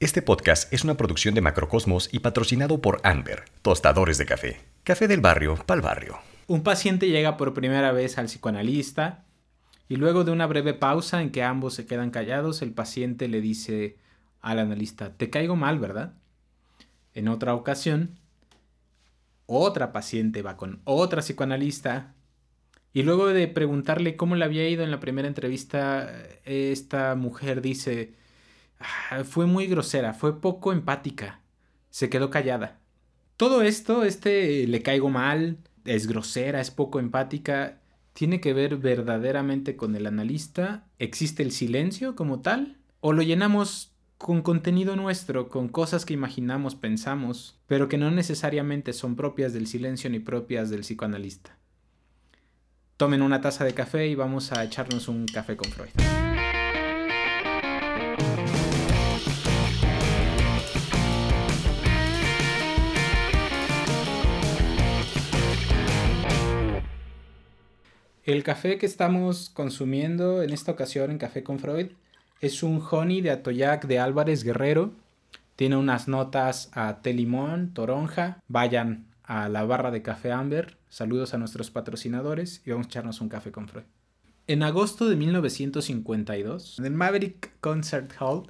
Este podcast es una producción de Macrocosmos y patrocinado por Amber, tostadores de café. Café del barrio, pa'l barrio. Un paciente llega por primera vez al psicoanalista y luego de una breve pausa en que ambos se quedan callados, el paciente le dice al analista, te caigo mal, ¿verdad? En otra ocasión, otra paciente va con otra psicoanalista y luego de preguntarle cómo le había ido en la primera entrevista, esta mujer dice, fue muy grosera, fue poco empática. Se quedó callada. Todo esto, este le caigo mal, es grosera, es poco empática, tiene que ver verdaderamente con el analista. ¿Existe el silencio como tal? ¿O lo llenamos con contenido nuestro, con cosas que imaginamos, pensamos, pero que no necesariamente son propias del silencio ni propias del psicoanalista? Tomen una taza de café y vamos a echarnos un café con Freud. El café que estamos consumiendo en esta ocasión en Café con Freud es un honey de Atoyac de Álvarez Guerrero. Tiene unas notas a té limón, toronja. Vayan a la barra de Café Amber. Saludos a nuestros patrocinadores y vamos a echarnos un café con Freud. En agosto de 1952, en el Maverick Concert Hall,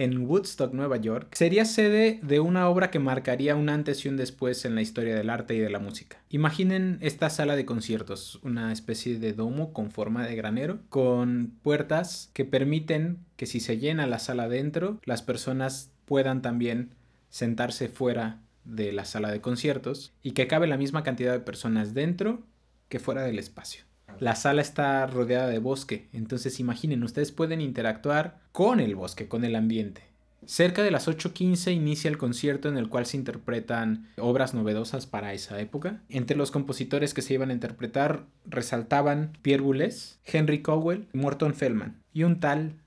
en Woodstock, Nueva York, sería sede de una obra que marcaría un antes y un después en la historia del arte y de la música. Imaginen esta sala de conciertos, una especie de domo con forma de granero, con puertas que permiten que si se llena la sala dentro, las personas puedan también sentarse fuera de la sala de conciertos y que cabe la misma cantidad de personas dentro que fuera del espacio. La sala está rodeada de bosque, entonces imaginen, ustedes pueden interactuar con el bosque, con el ambiente. Cerca de las 8.15 inicia el concierto en el cual se interpretan obras novedosas para esa época. Entre los compositores que se iban a interpretar resaltaban Pierre Boulez, Henry Cowell, Morton Feldman y un tal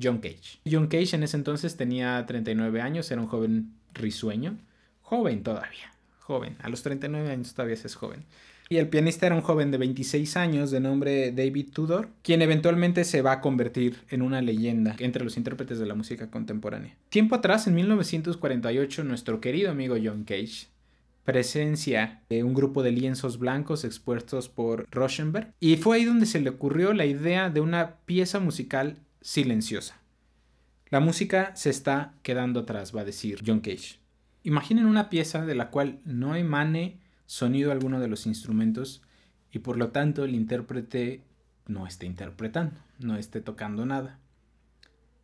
John Cage. John Cage en ese entonces tenía 39 años, era un joven risueño, joven todavía, joven, a los 39 años todavía es joven. Y el pianista era un joven de 26 años de nombre David Tudor, quien eventualmente se va a convertir en una leyenda entre los intérpretes de la música contemporánea. Tiempo atrás, en 1948, nuestro querido amigo John Cage presencia de un grupo de lienzos blancos expuestos por Rauschenberg y fue ahí donde se le ocurrió la idea de una pieza musical silenciosa. La música se está quedando atrás, va a decir John Cage. Imaginen una pieza de la cual no emane sonido alguno de los instrumentos y por lo tanto el intérprete no esté interpretando, no esté tocando nada.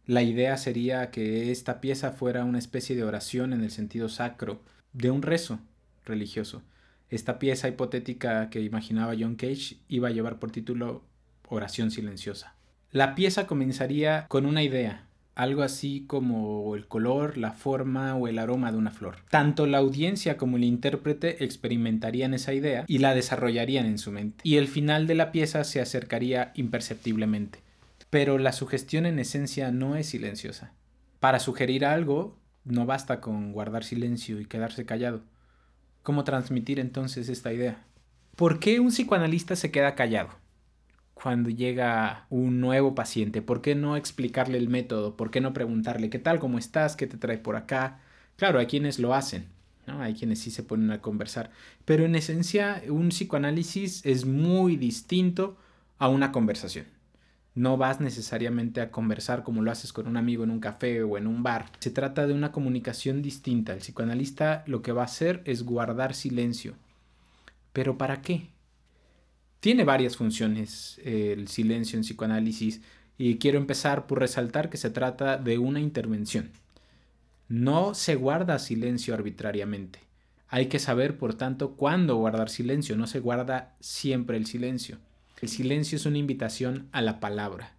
La idea sería que esta pieza fuera una especie de oración en el sentido sacro, de un rezo religioso. Esta pieza hipotética que imaginaba John Cage iba a llevar por título Oración silenciosa. La pieza comenzaría con una idea, algo así como el color, la forma o el aroma de una flor. Tanto la audiencia como el intérprete experimentarían esa idea y la desarrollarían en su mente. Y el final de la pieza se acercaría imperceptiblemente. Pero la sugestión en esencia no es silenciosa. Para sugerir algo, no basta con guardar silencio y quedarse callado. ¿Cómo transmitir entonces esta idea? ¿Por qué un psicoanalista se queda callado? Cuando llega un nuevo paciente? ¿Por qué no explicarle el método? ¿Por qué no preguntarle qué tal, cómo estás, qué te trae por acá? Claro, hay quienes lo hacen, ¿no? Hay quienes sí se ponen a conversar. Pero en esencia, un psicoanálisis es muy distinto a una conversación. No vas necesariamente a conversar como lo haces con un amigo en un café o en un bar. Se trata de una comunicación distinta. El psicoanalista lo que va a hacer es guardar silencio. ¿Pero para qué? Tiene varias funciones eh, el silencio en psicoanálisis y quiero empezar por resaltar que se trata de una intervención. No se guarda silencio arbitrariamente. Hay que saber, por tanto, cuándo guardar silencio. No se guarda siempre el silencio. El silencio es una invitación a la palabra.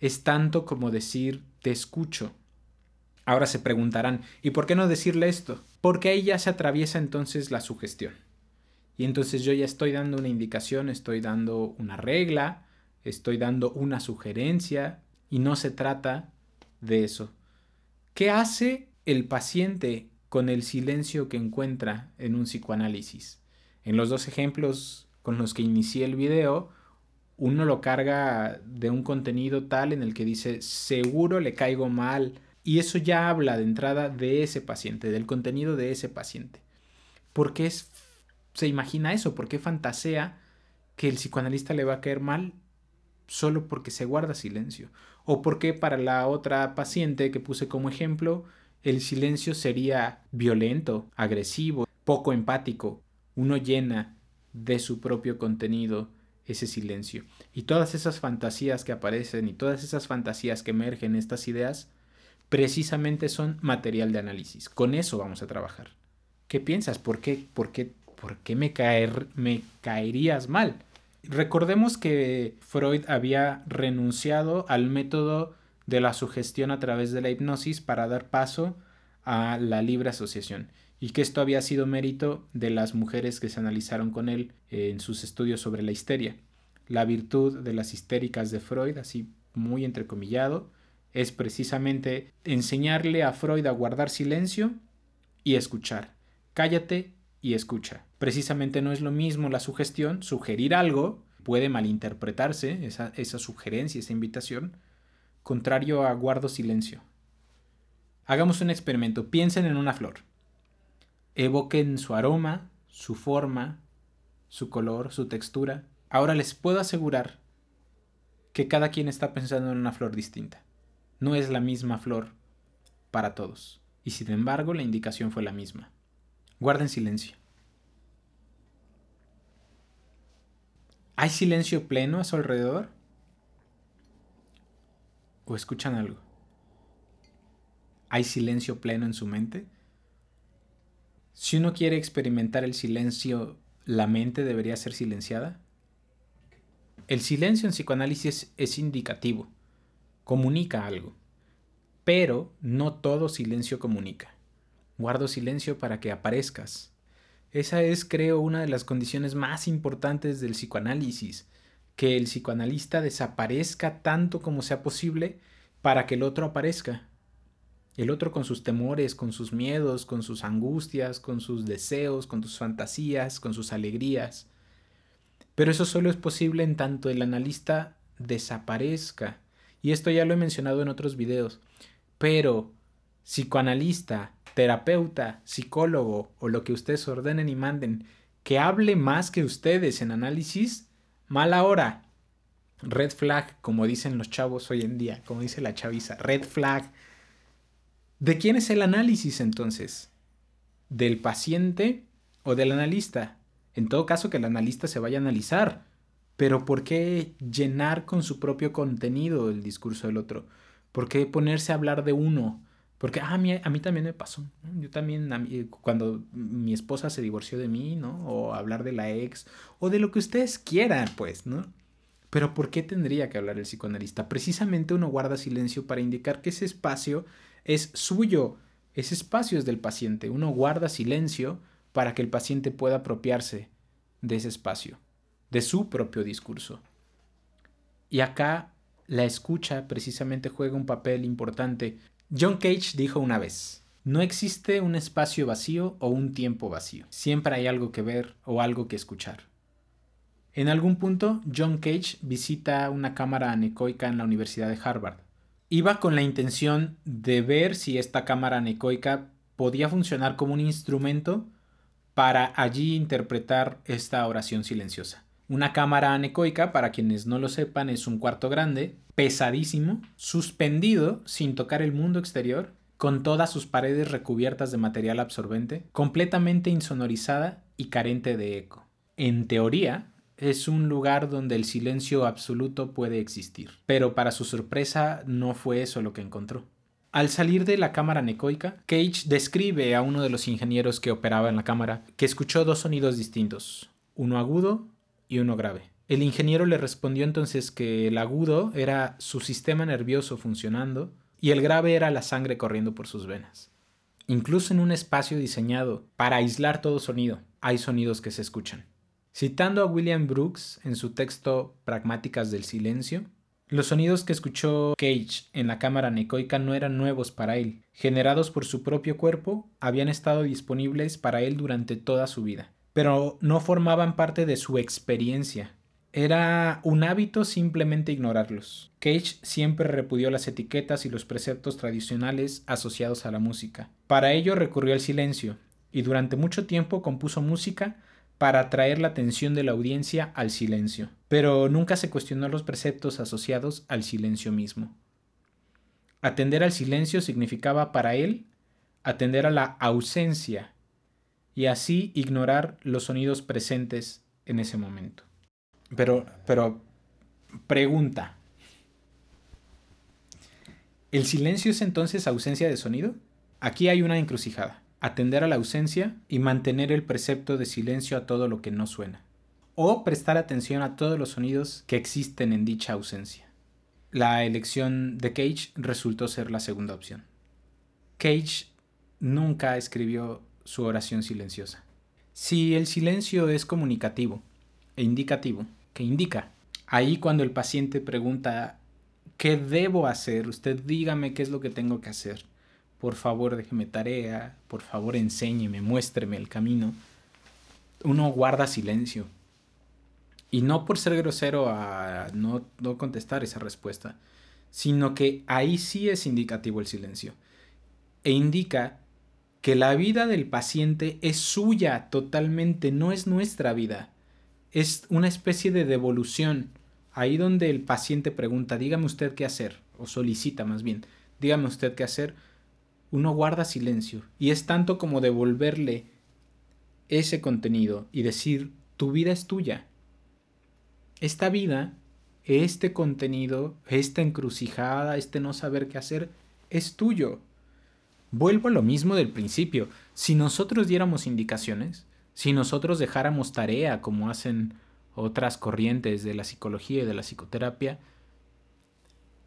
Es tanto como decir te escucho. Ahora se preguntarán, ¿y por qué no decirle esto? Porque ahí ya se atraviesa entonces la sugestión. Y entonces yo ya estoy dando una indicación, estoy dando una regla, estoy dando una sugerencia y no se trata de eso. ¿Qué hace el paciente con el silencio que encuentra en un psicoanálisis? En los dos ejemplos con los que inicié el video, uno lo carga de un contenido tal en el que dice seguro le caigo mal Y eso ya habla de entrada de ese paciente, del contenido de ese paciente. ¿Por qué se imagina eso? ¿Por qué fantasea que el psicoanalista le va a caer mal solo porque se guarda silencio? ¿O por qué para la otra paciente que puse como ejemplo, el silencio sería violento, agresivo, poco empático? Uno llena de su propio contenido ese silencio. Y todas esas fantasías que aparecen y todas esas fantasías que emergen estas ideas, precisamente son material de análisis. Con eso vamos a trabajar. ¿Qué piensas? ¿Por qué, por qué, por qué me, caer, me caerías mal? Recordemos que Freud había renunciado al método de la sugestión a través de la hipnosis para dar paso a la libre asociación y que esto había sido mérito de las mujeres que se analizaron con él en sus estudios sobre la histeria. La virtud de las histéricas de Freud, así muy entrecomillado, es precisamente enseñarle a Freud a guardar silencio y escuchar. Cállate y escucha. Precisamente no es lo mismo la sugestión, sugerir algo puede malinterpretarse, esa, esa sugerencia, esa invitación, contrario a guardo silencio. Hagamos un experimento, piensen en una flor. Evoquen su aroma, su forma, su color, su textura. Ahora les puedo asegurar que cada quien está pensando en una flor distinta. No es la misma flor para todos. Y sin embargo, la indicación fue la misma. Guarden silencio. ¿Hay silencio pleno a su alrededor? ¿O escuchan algo? ¿Hay silencio pleno en su mente? Si uno quiere experimentar el silencio, ¿la mente debería ser silenciada? El silencio en psicoanálisis es indicativo, comunica algo, pero no todo silencio comunica. Guardo silencio para que aparezcas. Esa es, creo, una de las condiciones más importantes del psicoanálisis, que el psicoanalista desaparezca tanto como sea posible para que el otro aparezca. El otro con sus temores, con sus miedos, con sus angustias, con sus deseos, con sus fantasías, con sus alegrías. Pero eso solo es posible en tanto el analista desaparezca. Y esto ya lo he mencionado en otros videos. Pero psicoanalista, terapeuta, psicólogo o lo que ustedes ordenen y manden, que hable más que ustedes en análisis, mala hora. Red flag, como dicen los chavos hoy en día, como dice la chaviza, red flag. ¿De quién es el análisis entonces? ¿Del paciente o del analista? En todo caso, que el analista se vaya a analizar. Pero ¿por qué llenar con su propio contenido el discurso del otro? ¿Por qué ponerse a hablar de uno? Porque ah, a, mí, a mí también me pasó. Yo también, cuando mi esposa se divorció de mí, ¿no? O hablar de la ex, o de lo que ustedes quieran, pues, ¿no? Pero ¿por qué tendría que hablar el psicoanalista? Precisamente uno guarda silencio para indicar que ese espacio es suyo, ese espacio es del paciente. Uno guarda silencio para que el paciente pueda apropiarse de ese espacio, de su propio discurso. Y acá la escucha precisamente juega un papel importante. John Cage dijo una vez, no existe un espacio vacío o un tiempo vacío. Siempre hay algo que ver o algo que escuchar. En algún punto, John Cage visita una cámara anecoica en la Universidad de Harvard Iba con la intención de ver si esta cámara anecoica podía funcionar como un instrumento para allí interpretar esta oración silenciosa. Una cámara anecoica, para quienes no lo sepan, es un cuarto grande, pesadísimo, suspendido sin tocar el mundo exterior, con todas sus paredes recubiertas de material absorbente, completamente insonorizada y carente de eco. En teoría, es un lugar donde el silencio absoluto puede existir. Pero para su sorpresa no fue eso lo que encontró. Al salir de la cámara necoica, Cage describe a uno de los ingenieros que operaba en la cámara que escuchó dos sonidos distintos, uno agudo y uno grave. El ingeniero le respondió entonces que el agudo era su sistema nervioso funcionando y el grave era la sangre corriendo por sus venas. Incluso en un espacio diseñado para aislar todo sonido, hay sonidos que se escuchan. Citando a William Brooks en su texto Pragmáticas del Silencio, los sonidos que escuchó Cage en la cámara necoica no eran nuevos para él. Generados por su propio cuerpo, habían estado disponibles para él durante toda su vida, pero no formaban parte de su experiencia. Era un hábito simplemente ignorarlos. Cage siempre repudió las etiquetas y los preceptos tradicionales asociados a la música. Para ello recurrió al silencio, y durante mucho tiempo compuso música para atraer la atención de la audiencia al silencio, pero nunca se cuestionó los preceptos asociados al silencio mismo. Atender al silencio significaba para él atender a la ausencia y así ignorar los sonidos presentes en ese momento. Pero, pero, pregunta. ¿El silencio es entonces ausencia de sonido? Aquí hay una encrucijada. Atender a la ausencia y mantener el precepto de silencio a todo lo que no suena. O prestar atención a todos los sonidos que existen en dicha ausencia. La elección de Cage resultó ser la segunda opción. Cage nunca escribió su oración silenciosa. Si el silencio es comunicativo e indicativo, que indica, ahí cuando el paciente pregunta, ¿qué debo hacer? Usted dígame qué es lo que tengo que hacer. Por favor, déjeme tarea, por favor, enséñeme, muéstreme el camino. Uno guarda silencio. Y no por ser grosero a no, no contestar esa respuesta, sino que ahí sí es indicativo el silencio. E indica que la vida del paciente es suya totalmente, no es nuestra vida. Es una especie de devolución. Ahí donde el paciente pregunta, dígame usted qué hacer, o solicita más bien, dígame usted qué hacer, uno guarda silencio. Y es tanto como devolverle ese contenido y decir, tu vida es tuya. Esta vida, este contenido, esta encrucijada, este no saber qué hacer, es tuyo. Vuelvo a lo mismo del principio. Si nosotros diéramos indicaciones, si nosotros dejáramos tarea como hacen otras corrientes de la psicología y de la psicoterapia,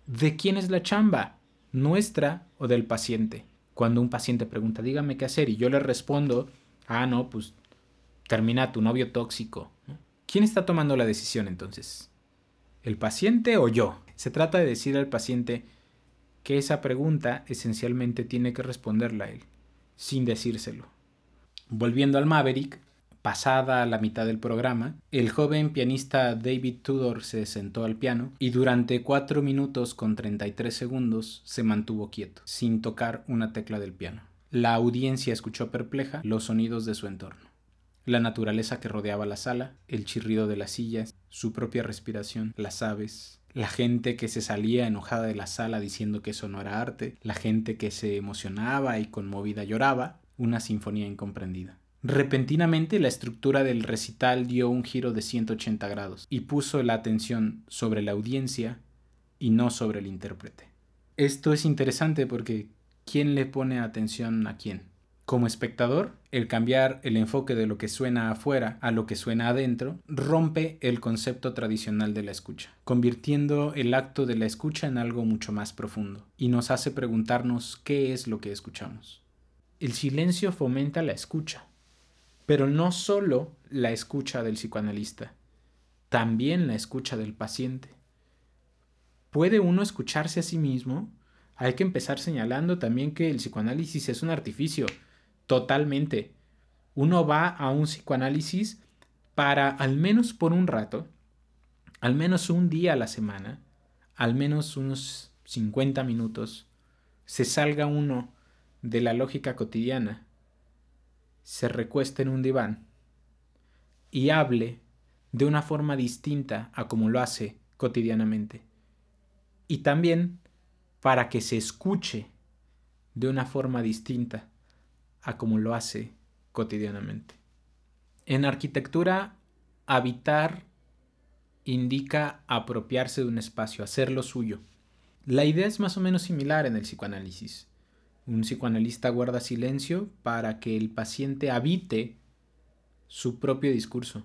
¿de quién es la chamba? ¿Nuestra o del paciente? Cuando un paciente pregunta, dígame qué hacer, y yo le respondo, ah, no, pues termina tu novio tóxico. ¿Quién está tomando la decisión entonces? ¿El paciente o yo? Se trata de decir al paciente, que esa pregunta esencialmente tiene que responderla él, sin decírselo. Volviendo al Maverick, pasada la mitad del programa, el joven pianista David Tudor se sentó al piano y durante 4 minutos con 33 segundos se mantuvo quieto, sin tocar una tecla del piano. La audiencia escuchó perpleja los sonidos de su entorno. La naturaleza que rodeaba la sala, el chirrido de las sillas, su propia respiración, las aves, la gente que se salía enojada de la sala diciendo que eso no era arte, la gente que se emocionaba y conmovida lloraba, una sinfonía incomprendida. Repentinamente la estructura del recital dio un giro de 180 grados y puso la atención sobre la audiencia y no sobre el intérprete. Esto es interesante porque ¿quién le pone atención a quién? Como espectador, el cambiar el enfoque de lo que suena afuera a lo que suena adentro rompe el concepto tradicional de la escucha, convirtiendo el acto de la escucha en algo mucho más profundo y nos hace preguntarnos qué es lo que escuchamos. El silencio fomenta la escucha, pero no solo la escucha del psicoanalista, también la escucha del paciente. ¿Puede uno escucharse a sí mismo? Hay que empezar señalando también que el psicoanálisis es un artificio, Totalmente. Uno va a un psicoanálisis para, al menos por un rato, al menos un día a la semana, al menos unos 50 minutos, se salga uno de la lógica cotidiana, se recueste en un diván y hable de una forma distinta a como lo hace cotidianamente. Y también para que se escuche de una forma distinta a como lo hace cotidianamente. En arquitectura, habitar indica apropiarse de un espacio, hacerlo suyo. La idea es más o menos similar en el psicoanálisis. Un psicoanalista guarda silencio para que el paciente habite su propio discurso,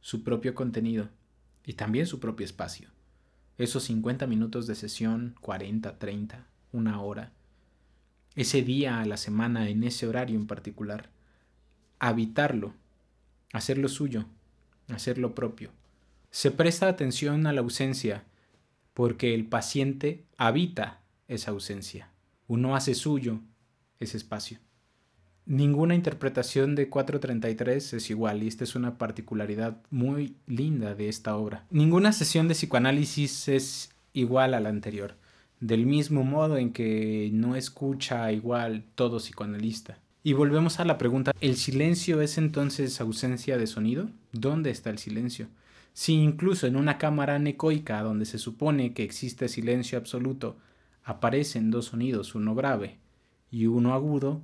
su propio contenido y también su propio espacio. Esos 50 minutos de sesión, 40, 30, una hora, ese día a la semana, en ese horario en particular. Habitarlo, hacerlo suyo, hacerlo propio. Se presta atención a la ausencia porque el paciente habita esa ausencia. Uno hace suyo ese espacio. Ninguna interpretación de 433 es igual y esta es una particularidad muy linda de esta obra. Ninguna sesión de psicoanálisis es igual a la anterior, del mismo modo en que no escucha igual todo psicoanalista. Y volvemos a la pregunta, ¿el silencio es entonces ausencia de sonido? ¿Dónde está el silencio? Si incluso en una cámara anecoica donde se supone que existe silencio absoluto, aparecen dos sonidos, uno grave y uno agudo,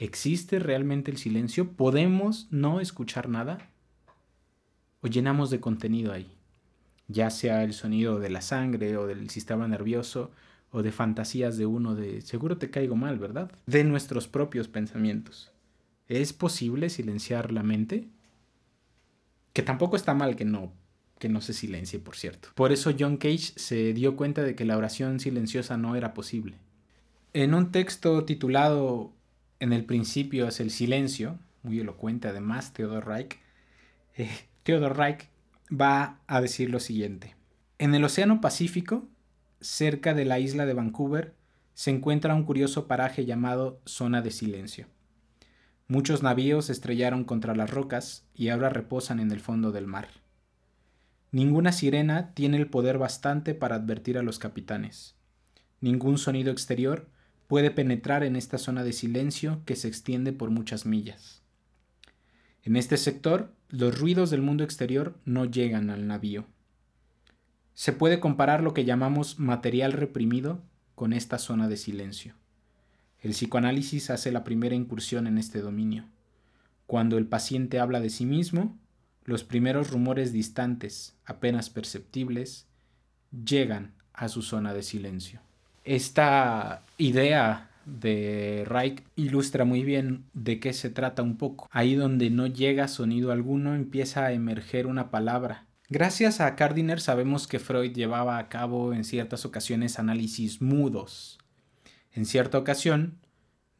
¿Existe realmente el silencio? ¿Podemos no escuchar nada? ¿O llenamos de contenido ahí? Ya sea el sonido de la sangre o del sistema nervioso o de fantasías de uno de seguro te caigo mal, ¿verdad? De nuestros propios pensamientos. ¿Es posible silenciar la mente? Que tampoco está mal que no que no se silencie, por cierto. Por eso John Cage se dio cuenta de que la oración silenciosa no era posible. En un texto titulado en el principio es el silencio, muy elocuente además, Theodor Reich. Eh, Theodor Reich va a decir lo siguiente. En el Océano Pacífico, cerca de la isla de Vancouver, se encuentra un curioso paraje llamado Zona de Silencio. Muchos navíos estrellaron contra las rocas y ahora reposan en el fondo del mar. Ninguna sirena tiene el poder bastante para advertir a los capitanes. Ningún sonido exterior puede penetrar en esta zona de silencio que se extiende por muchas millas. En este sector, los ruidos del mundo exterior no llegan al navío. Se puede comparar lo que llamamos material reprimido con esta zona de silencio. El psicoanálisis hace la primera incursión en este dominio. Cuando el paciente habla de sí mismo, los primeros rumores distantes, apenas perceptibles, llegan a su zona de silencio esta idea de Reich ilustra muy bien de qué se trata un poco. Ahí donde no llega sonido alguno empieza a emerger una palabra. Gracias a Gardiner sabemos que Freud llevaba a cabo en ciertas ocasiones análisis mudos. En cierta ocasión,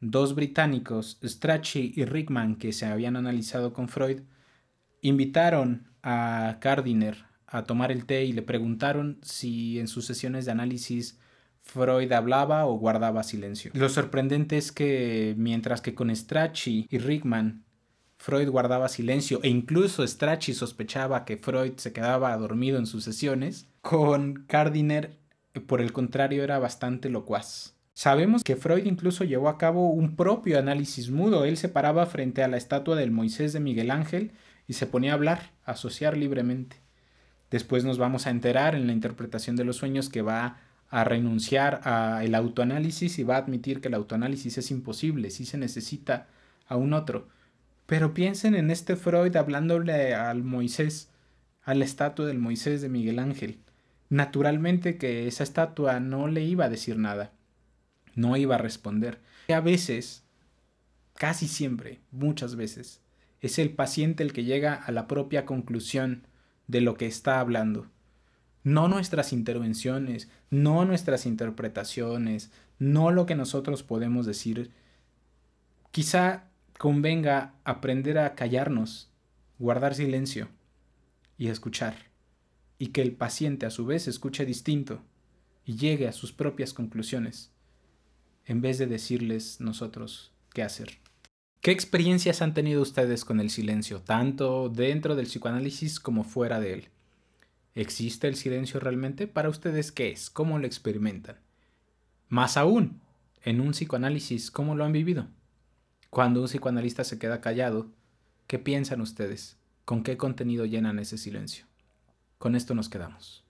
dos británicos, Strachey y Rickman, que se habían analizado con Freud, invitaron a Gardiner a tomar el té y le preguntaron si en sus sesiones de análisis Freud hablaba o guardaba silencio. Lo sorprendente es que mientras que con Strachey y Rickman Freud guardaba silencio e incluso Strachey sospechaba que Freud se quedaba dormido en sus sesiones, con Gardiner por el contrario era bastante locuaz. Sabemos que Freud incluso llevó a cabo un propio análisis mudo. Él se paraba frente a la estatua del Moisés de Miguel Ángel y se ponía a hablar, a asociar libremente. Después nos vamos a enterar en la interpretación de los sueños que va a renunciar al autoanálisis y va a admitir que el autoanálisis es imposible, si se necesita a un otro. Pero piensen en este Freud hablándole al Moisés, a la estatua del Moisés de Miguel Ángel. Naturalmente que esa estatua no le iba a decir nada, no iba a responder. Y a veces, casi siempre, muchas veces, es el paciente el que llega a la propia conclusión de lo que está hablando no nuestras intervenciones, no nuestras interpretaciones, no lo que nosotros podemos decir. Quizá convenga aprender a callarnos, guardar silencio y escuchar, y que el paciente a su vez escuche distinto y llegue a sus propias conclusiones, en vez de decirles nosotros qué hacer. ¿Qué experiencias han tenido ustedes con el silencio, tanto dentro del psicoanálisis como fuera de él? ¿Existe el silencio realmente? ¿Para ustedes qué es? ¿Cómo lo experimentan? Más aún, en un psicoanálisis, ¿cómo lo han vivido? Cuando un psicoanalista se queda callado, ¿qué piensan ustedes? ¿Con qué contenido llenan ese silencio? Con esto nos quedamos.